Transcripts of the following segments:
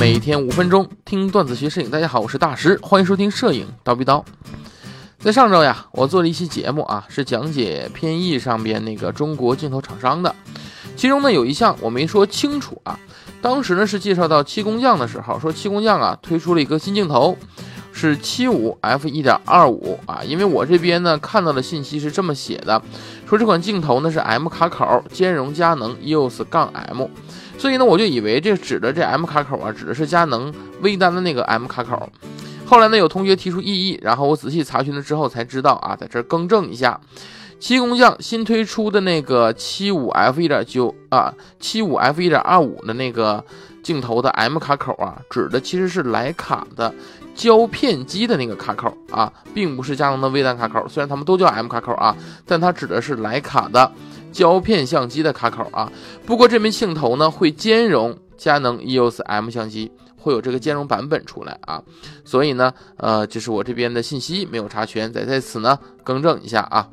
每天五分钟听段子学摄影。大家好，我是大师，欢迎收听摄影刀逼刀。在上周呀，我做了一期节目啊，是讲解偏翼上边那个中国镜头厂商的，其中呢有一项我没说清楚啊。当时呢是介绍到七工匠的时候，说七工匠啊推出了一个新镜头。是七五 f 一点二五啊，因为我这边呢看到的信息是这么写的，说这款镜头呢是 M 卡口，兼容佳能 EOS 杠 M，所以呢我就以为这指的这 M 卡口啊指的是佳能微单的那个 M 卡口。后来呢有同学提出异议，然后我仔细查询了之后才知道啊，在这更正一下，七工匠新推出的那个七五 f 一点九啊，七五 f 一点二五的那个镜头的 M 卡口啊，指的其实是徕卡的。胶片机的那个卡口啊，并不是佳能的微单卡口。虽然他们都叫 M 卡口啊，但它指的是徕卡的胶片相机的卡口啊。不过这枚镜头呢，会兼容佳能 EOS M 相机，会有这个兼容版本出来啊。所以呢，呃，就是我这边的信息没有查全，在在此呢更正一下啊。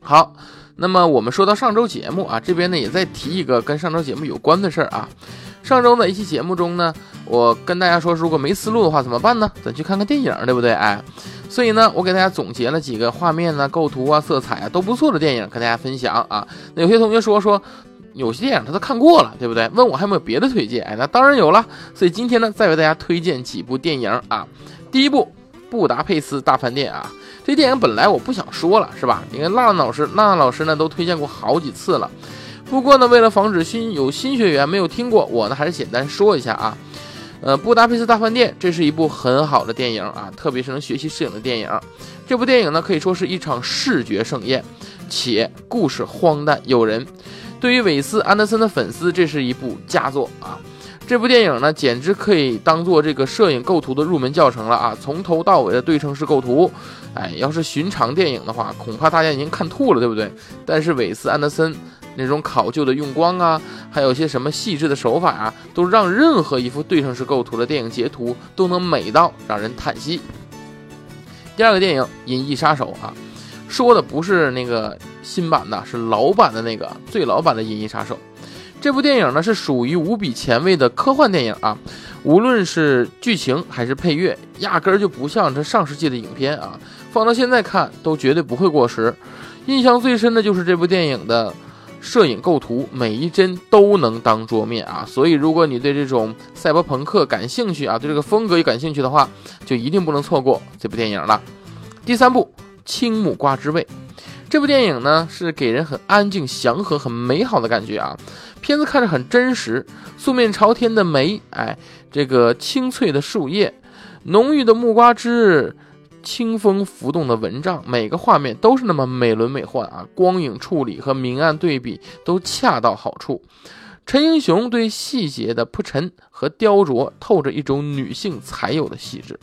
好，那么我们说到上周节目啊，这边呢也再提一个跟上周节目有关的事儿啊。上周的一期节目中呢，我跟大家说，如果没思路的话怎么办呢？咱去看看电影，对不对？哎，所以呢，我给大家总结了几个画面呢、构图啊、色彩啊都不错的电影，跟大家分享啊。那有些同学说说，有些电影他都看过了，对不对？问我还有没有别的推荐？哎，那当然有了。所以今天呢，再为大家推荐几部电影啊。第一部《布达佩斯大饭店》啊，这电影本来我不想说了，是吧？你看娜娜老师，娜娜老师呢都推荐过好几次了。不过呢，为了防止新有新学员没有听过，我呢还是简单说一下啊。呃，布达佩斯大饭店，这是一部很好的电影啊，特别是能学习摄影的电影。这部电影呢，可以说是一场视觉盛宴，且故事荒诞诱人。对于韦斯安德森的粉丝，这是一部佳作啊。这部电影呢，简直可以当做这个摄影构图的入门教程了啊，从头到尾的对称式构图。哎，要是寻常电影的话，恐怕大家已经看吐了，对不对？但是韦斯安德森。那种考究的用光啊，还有些什么细致的手法啊，都让任何一幅对称式构图的电影截图都能美到让人叹息。第二个电影《银翼杀手》啊，说的不是那个新版的，是老版的那个最老版的《银翼杀手》。这部电影呢是属于无比前卫的科幻电影啊，无论是剧情还是配乐，压根儿就不像这上世纪的影片啊，放到现在看都绝对不会过时。印象最深的就是这部电影的。摄影构图每一帧都能当桌面啊，所以如果你对这种赛博朋克感兴趣啊，对这个风格也感兴趣的话，就一定不能错过这部电影了。第三部《青木瓜之味》，这部电影呢是给人很安静、祥和、很美好的感觉啊。片子看着很真实，素面朝天的梅，哎，这个清翠的树叶，浓郁的木瓜汁。清风浮动的蚊帐，每个画面都是那么美轮美奂啊！光影处理和明暗对比都恰到好处。陈英雄对细节的铺陈和雕琢，透着一种女性才有的细致。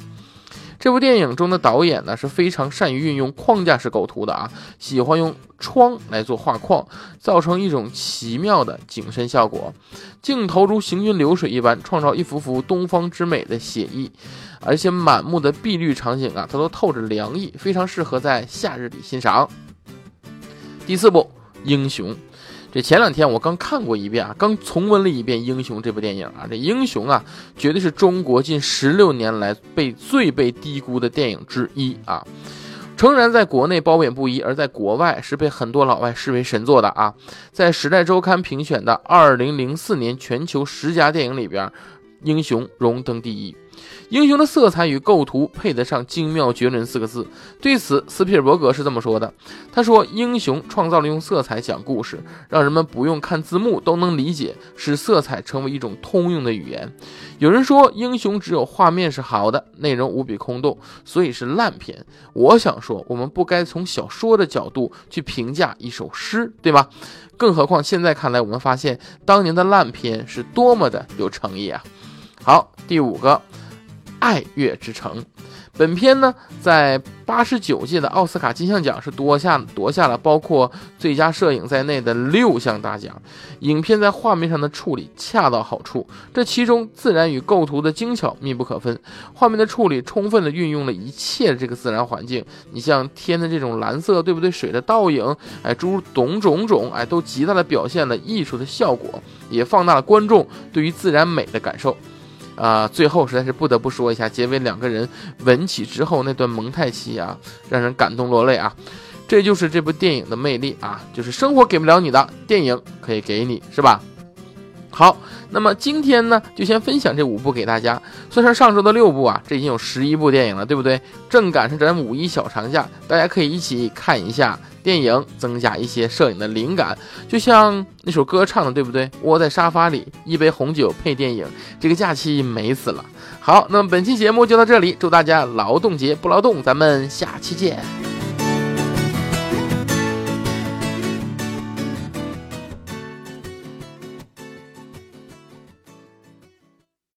这部电影中的导演呢是非常善于运用框架式构图的啊，喜欢用窗来做画框，造成一种奇妙的景深效果。镜头如行云流水一般，创造一幅幅东方之美的写意，而且满目的碧绿场景啊，它都透着凉意，非常适合在夏日里欣赏。第四部英雄。这前两天我刚看过一遍啊，刚重温了一遍《英雄》这部电影啊。这《英雄》啊，绝对是中国近十六年来被最被低估的电影之一啊。诚然，在国内褒贬不一，而在国外是被很多老外视为神作的啊。在《时代周刊》评选的二零零四年全球十佳电影里边，《英雄》荣登第一。英雄的色彩与构图配得上精妙绝伦四个字。对此，斯皮尔伯格是这么说的：“他说，英雄创造了用色彩讲故事，让人们不用看字幕都能理解，使色彩成为一种通用的语言。有人说，英雄只有画面是好的，内容无比空洞，所以是烂片。我想说，我们不该从小说的角度去评价一首诗，对吧？更何况现在看来，我们发现当年的烂片是多么的有诚意啊！好，第五个。爱乐之城，本片呢在八十九届的奥斯卡金像奖是夺下夺下了包括最佳摄影在内的六项大奖。影片在画面上的处理恰到好处，这其中自然与构图的精巧密不可分。画面的处理充分的运用了一切这个自然环境，你像天的这种蓝色，对不对？水的倒影，哎，诸如种种种，哎，都极大的表现了艺术的效果，也放大了观众对于自然美的感受。啊，最后实在是不得不说一下，结尾两个人吻起之后那段蒙太奇啊，让人感动落泪啊。这就是这部电影的魅力啊，就是生活给不了你的，电影可以给你，是吧？好，那么今天呢，就先分享这五部给大家，算上上周的六部啊，这已经有十一部电影了，对不对？正赶上咱五一小长假，大家可以一起看一下电影，增加一些摄影的灵感，就像那首歌唱的，对不对？窝在沙发里，一杯红酒配电影，这个假期美死了。好，那么本期节目就到这里，祝大家劳动节不劳动，咱们下期见。